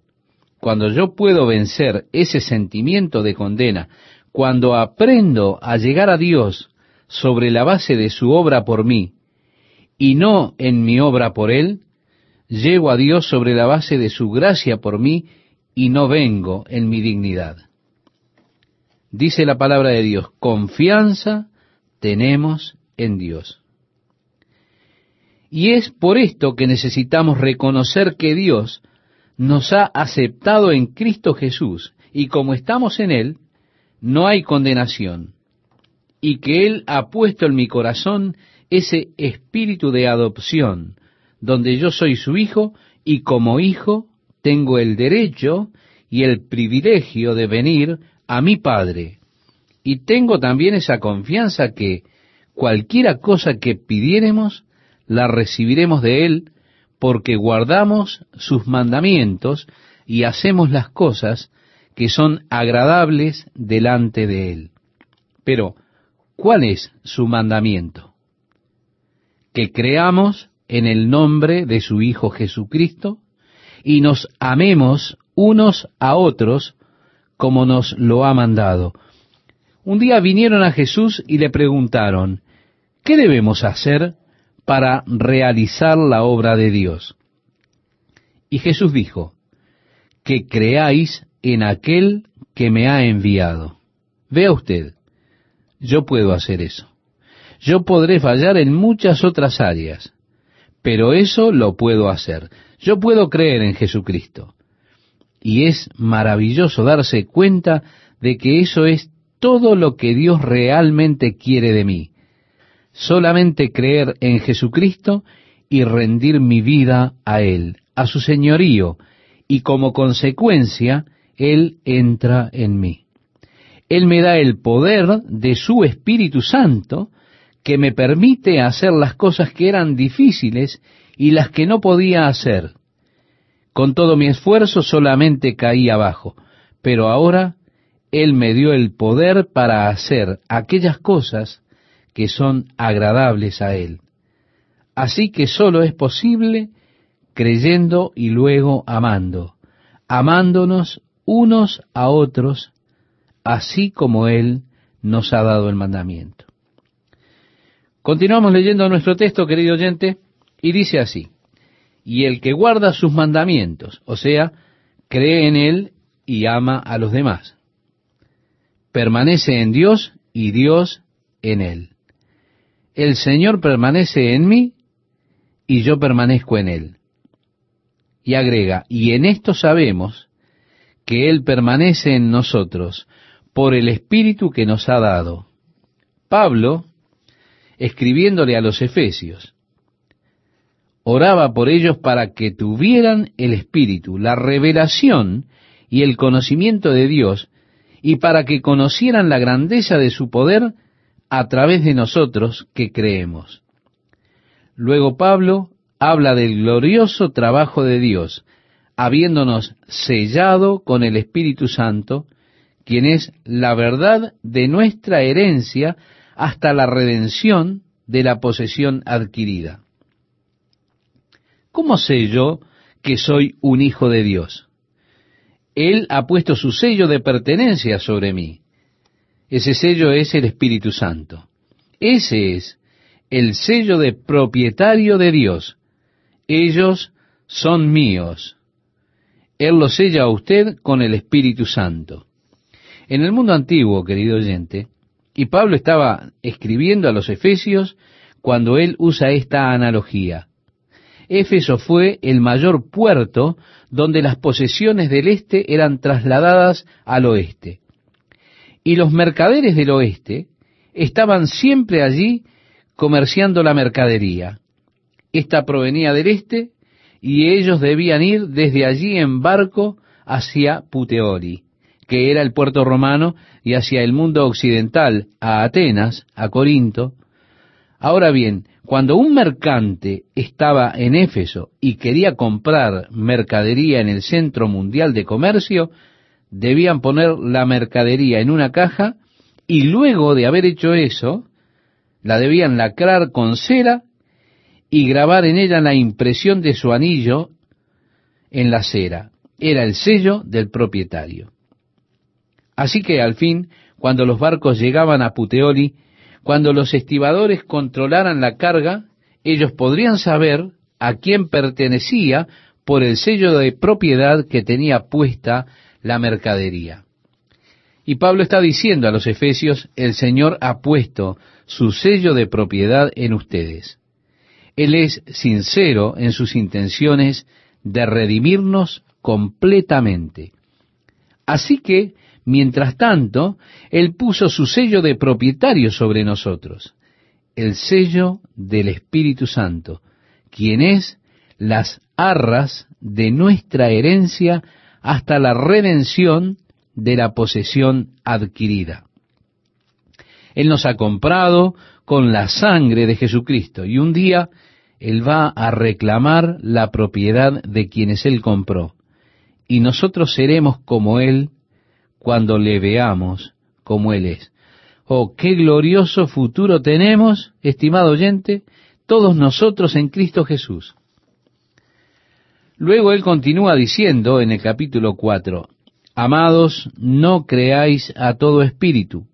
cuando yo puedo vencer ese sentimiento de condena, cuando aprendo a llegar a Dios sobre la base de su obra por mí, y no en mi obra por Él, llego a Dios sobre la base de su gracia por mí, y no vengo en mi dignidad. Dice la palabra de Dios, confianza tenemos en Dios. Y es por esto que necesitamos reconocer que Dios nos ha aceptado en Cristo Jesús y como estamos en Él, no hay condenación. Y que Él ha puesto en mi corazón ese espíritu de adopción, donde yo soy su hijo y como hijo tengo el derecho y el privilegio de venir a mi Padre. Y tengo también esa confianza que cualquiera cosa que pidiéremos, la recibiremos de Él, porque guardamos sus mandamientos y hacemos las cosas que son agradables delante de Él. Pero, ¿cuál es su mandamiento? Que creamos en el nombre de su Hijo Jesucristo y nos amemos unos a otros como nos lo ha mandado. Un día vinieron a Jesús y le preguntaron, ¿qué debemos hacer para realizar la obra de Dios? Y Jesús dijo, que creáis en aquel que me ha enviado. Vea usted, yo puedo hacer eso. Yo podré fallar en muchas otras áreas, pero eso lo puedo hacer. Yo puedo creer en Jesucristo. Y es maravilloso darse cuenta de que eso es todo lo que Dios realmente quiere de mí. Solamente creer en Jesucristo y rendir mi vida a Él, a su señorío, y como consecuencia, Él entra en mí. Él me da el poder de su Espíritu Santo que me permite hacer las cosas que eran difíciles y las que no podía hacer. Con todo mi esfuerzo solamente caí abajo, pero ahora él me dio el poder para hacer aquellas cosas que son agradables a Él. Así que solo es posible creyendo y luego amando, amándonos unos a otros, así como Él nos ha dado el mandamiento. Continuamos leyendo nuestro texto, querido oyente, y dice así, y el que guarda sus mandamientos, o sea, cree en Él y ama a los demás permanece en Dios y Dios en él. El Señor permanece en mí y yo permanezco en él. Y agrega, y en esto sabemos que Él permanece en nosotros por el Espíritu que nos ha dado. Pablo, escribiéndole a los Efesios, oraba por ellos para que tuvieran el Espíritu, la revelación y el conocimiento de Dios, y para que conocieran la grandeza de su poder a través de nosotros que creemos. Luego Pablo habla del glorioso trabajo de Dios, habiéndonos sellado con el Espíritu Santo, quien es la verdad de nuestra herencia hasta la redención de la posesión adquirida. ¿Cómo sé yo que soy un hijo de Dios? Él ha puesto su sello de pertenencia sobre mí. Ese sello es el Espíritu Santo. Ese es el sello de propietario de Dios. Ellos son míos. Él lo sella a usted con el Espíritu Santo. En el mundo antiguo, querido oyente, y Pablo estaba escribiendo a los Efesios cuando él usa esta analogía. Éfeso fue el mayor puerto donde las posesiones del este eran trasladadas al oeste. Y los mercaderes del oeste estaban siempre allí comerciando la mercadería. Esta provenía del este y ellos debían ir desde allí en barco hacia Puteoli, que era el puerto romano, y hacia el mundo occidental, a Atenas, a Corinto. Ahora bien, cuando un mercante estaba en Éfeso y quería comprar mercadería en el centro mundial de comercio, debían poner la mercadería en una caja y luego de haber hecho eso, la debían lacrar con cera y grabar en ella la impresión de su anillo en la cera. Era el sello del propietario. Así que al fin, cuando los barcos llegaban a Puteoli, cuando los estibadores controlaran la carga, ellos podrían saber a quién pertenecía por el sello de propiedad que tenía puesta la mercadería. Y Pablo está diciendo a los efesios, el Señor ha puesto su sello de propiedad en ustedes. Él es sincero en sus intenciones de redimirnos completamente. Así que, mientras tanto, Él puso su sello de propietario sobre nosotros, el sello del Espíritu Santo, quien es las arras de nuestra herencia hasta la redención de la posesión adquirida. Él nos ha comprado con la sangre de Jesucristo y un día Él va a reclamar la propiedad de quienes Él compró. Y nosotros seremos como Él cuando le veamos como Él es. Oh, qué glorioso futuro tenemos, estimado oyente, todos nosotros en Cristo Jesús. Luego Él continúa diciendo en el capítulo 4, Amados, no creáis a todo espíritu,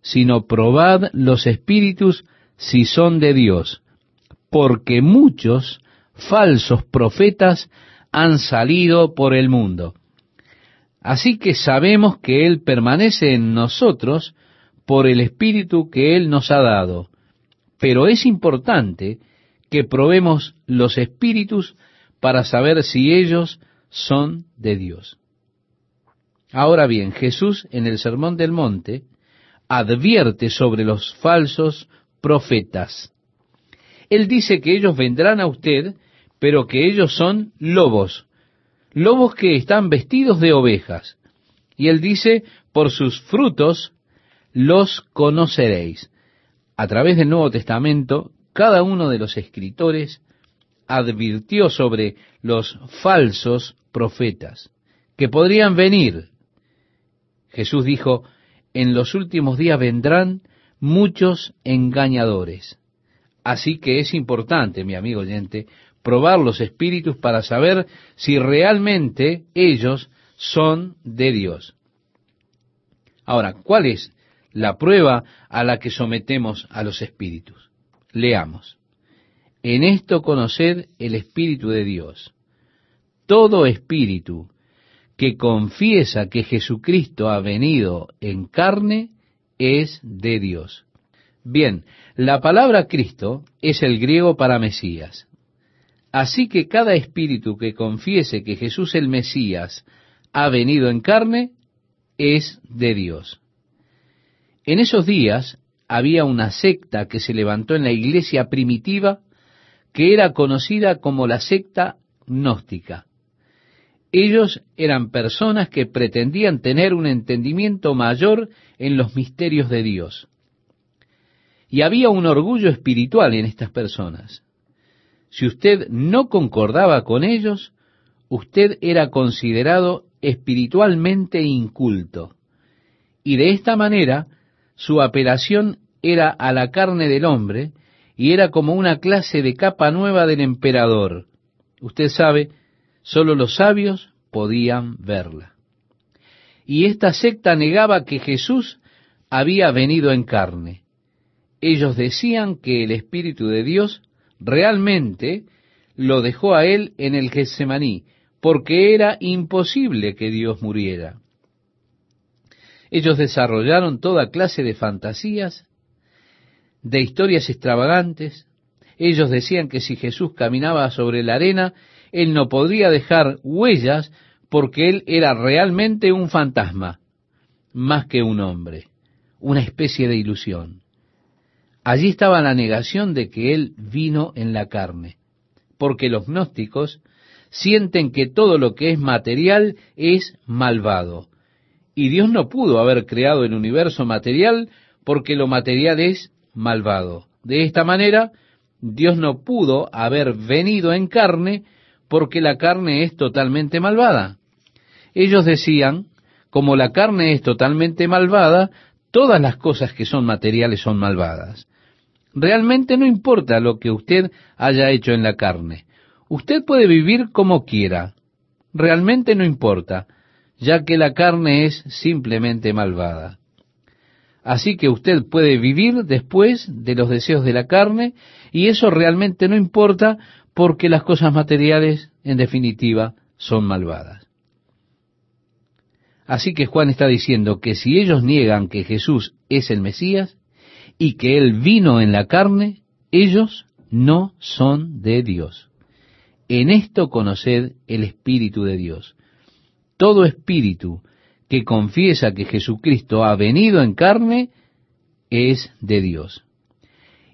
sino probad los espíritus si son de Dios, porque muchos falsos profetas han salido por el mundo. Así que sabemos que Él permanece en nosotros por el Espíritu que Él nos ha dado. Pero es importante que probemos los espíritus para saber si ellos son de Dios. Ahora bien, Jesús en el Sermón del Monte advierte sobre los falsos profetas. Él dice que ellos vendrán a usted, pero que ellos son lobos, lobos que están vestidos de ovejas. Y él dice, por sus frutos los conoceréis. A través del Nuevo Testamento, cada uno de los escritores advirtió sobre los falsos profetas, que podrían venir Jesús dijo, en los últimos días vendrán muchos engañadores. Así que es importante, mi amigo oyente, probar los espíritus para saber si realmente ellos son de Dios. Ahora, ¿cuál es la prueba a la que sometemos a los espíritus? Leamos. En esto conoced el Espíritu de Dios. Todo espíritu que confiesa que Jesucristo ha venido en carne es de Dios. Bien, la palabra Cristo es el griego para Mesías. Así que cada espíritu que confiese que Jesús el Mesías ha venido en carne es de Dios. En esos días había una secta que se levantó en la iglesia primitiva que era conocida como la secta gnóstica. Ellos eran personas que pretendían tener un entendimiento mayor en los misterios de Dios. Y había un orgullo espiritual en estas personas. Si usted no concordaba con ellos, usted era considerado espiritualmente inculto. Y de esta manera, su apelación era a la carne del hombre y era como una clase de capa nueva del emperador. Usted sabe, Solo los sabios podían verla. Y esta secta negaba que Jesús había venido en carne. Ellos decían que el Espíritu de Dios realmente lo dejó a él en el Getsemaní, porque era imposible que Dios muriera. Ellos desarrollaron toda clase de fantasías, de historias extravagantes. Ellos decían que si Jesús caminaba sobre la arena, él no podría dejar huellas porque él era realmente un fantasma, más que un hombre, una especie de ilusión. Allí estaba la negación de que él vino en la carne. porque los gnósticos sienten que todo lo que es material es malvado. Y Dios no pudo haber creado el universo material porque lo material es malvado. De esta manera, Dios no pudo haber venido en carne porque la carne es totalmente malvada. Ellos decían, como la carne es totalmente malvada, todas las cosas que son materiales son malvadas. Realmente no importa lo que usted haya hecho en la carne. Usted puede vivir como quiera. Realmente no importa, ya que la carne es simplemente malvada. Así que usted puede vivir después de los deseos de la carne y eso realmente no importa porque las cosas materiales, en definitiva, son malvadas. Así que Juan está diciendo que si ellos niegan que Jesús es el Mesías y que Él vino en la carne, ellos no son de Dios. En esto conoced el Espíritu de Dios. Todo espíritu que confiesa que Jesucristo ha venido en carne es de Dios.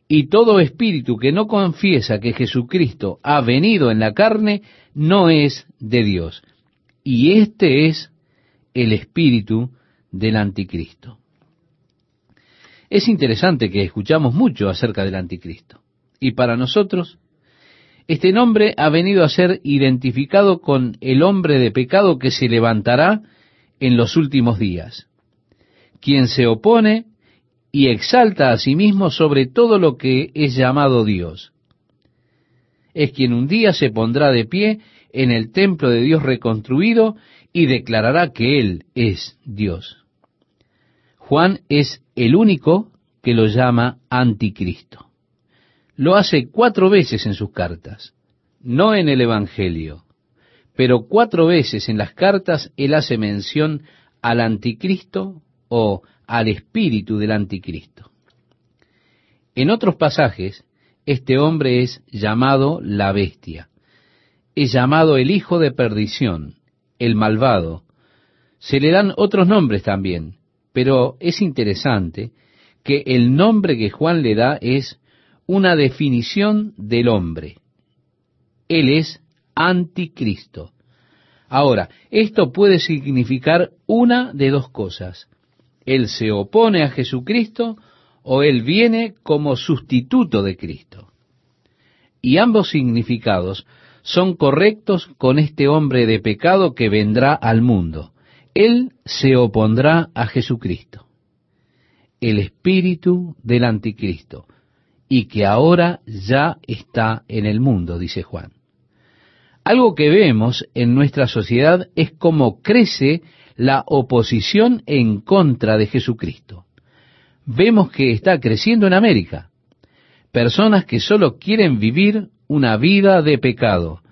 Y todo espíritu que no confiesa que Jesucristo ha venido en la carne no es de Dios. Y este es el espíritu del anticristo. Es interesante que escuchamos mucho acerca del anticristo. Y para nosotros, este nombre ha venido a ser identificado con el hombre de pecado que se levantará en los últimos días, quien se opone y exalta a sí mismo sobre todo lo que es llamado Dios. Es quien un día se pondrá de pie en el templo de Dios reconstruido y declarará que Él es Dios. Juan es el único que lo llama anticristo lo hace cuatro veces en sus cartas, no en el Evangelio, pero cuatro veces en las cartas él hace mención al anticristo o al espíritu del anticristo. En otros pasajes, este hombre es llamado la bestia, es llamado el hijo de perdición, el malvado. Se le dan otros nombres también, pero es interesante que el nombre que Juan le da es una definición del hombre. Él es anticristo. Ahora, esto puede significar una de dos cosas. Él se opone a Jesucristo o él viene como sustituto de Cristo. Y ambos significados son correctos con este hombre de pecado que vendrá al mundo. Él se opondrá a Jesucristo. El espíritu del anticristo y que ahora ya está en el mundo, dice Juan. Algo que vemos en nuestra sociedad es cómo crece la oposición en contra de Jesucristo. Vemos que está creciendo en América. Personas que solo quieren vivir una vida de pecado,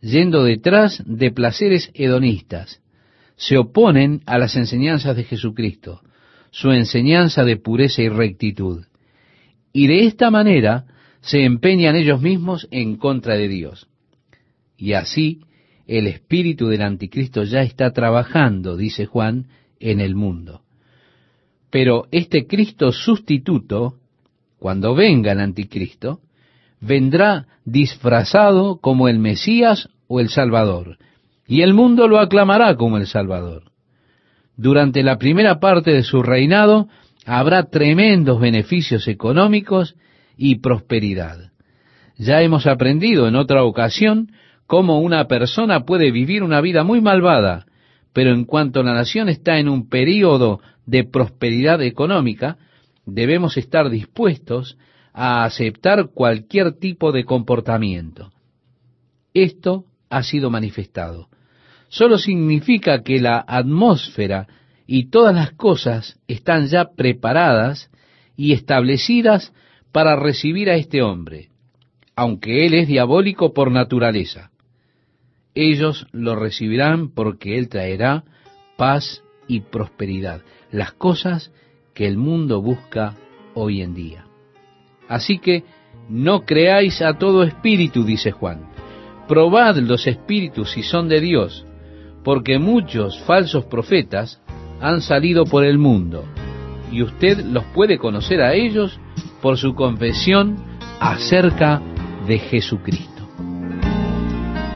yendo detrás de placeres hedonistas. Se oponen a las enseñanzas de Jesucristo, su enseñanza de pureza y rectitud y de esta manera se empeñan ellos mismos en contra de Dios. Y así el espíritu del anticristo ya está trabajando, dice Juan, en el mundo. Pero este Cristo sustituto, cuando venga el anticristo, vendrá disfrazado como el Mesías o el Salvador, y el mundo lo aclamará como el Salvador. Durante la primera parte de su reinado, habrá tremendos beneficios económicos y prosperidad. Ya hemos aprendido en otra ocasión cómo una persona puede vivir una vida muy malvada, pero en cuanto la nación está en un período de prosperidad económica, debemos estar dispuestos a aceptar cualquier tipo de comportamiento. Esto ha sido manifestado. Solo significa que la atmósfera y todas las cosas están ya preparadas y establecidas para recibir a este hombre, aunque él es diabólico por naturaleza. Ellos lo recibirán porque él traerá paz y prosperidad, las cosas que el mundo busca hoy en día. Así que no creáis a todo espíritu, dice Juan. Probad los espíritus si son de Dios, porque muchos falsos profetas han salido por el mundo y usted los puede conocer a ellos por su confesión acerca de Jesucristo.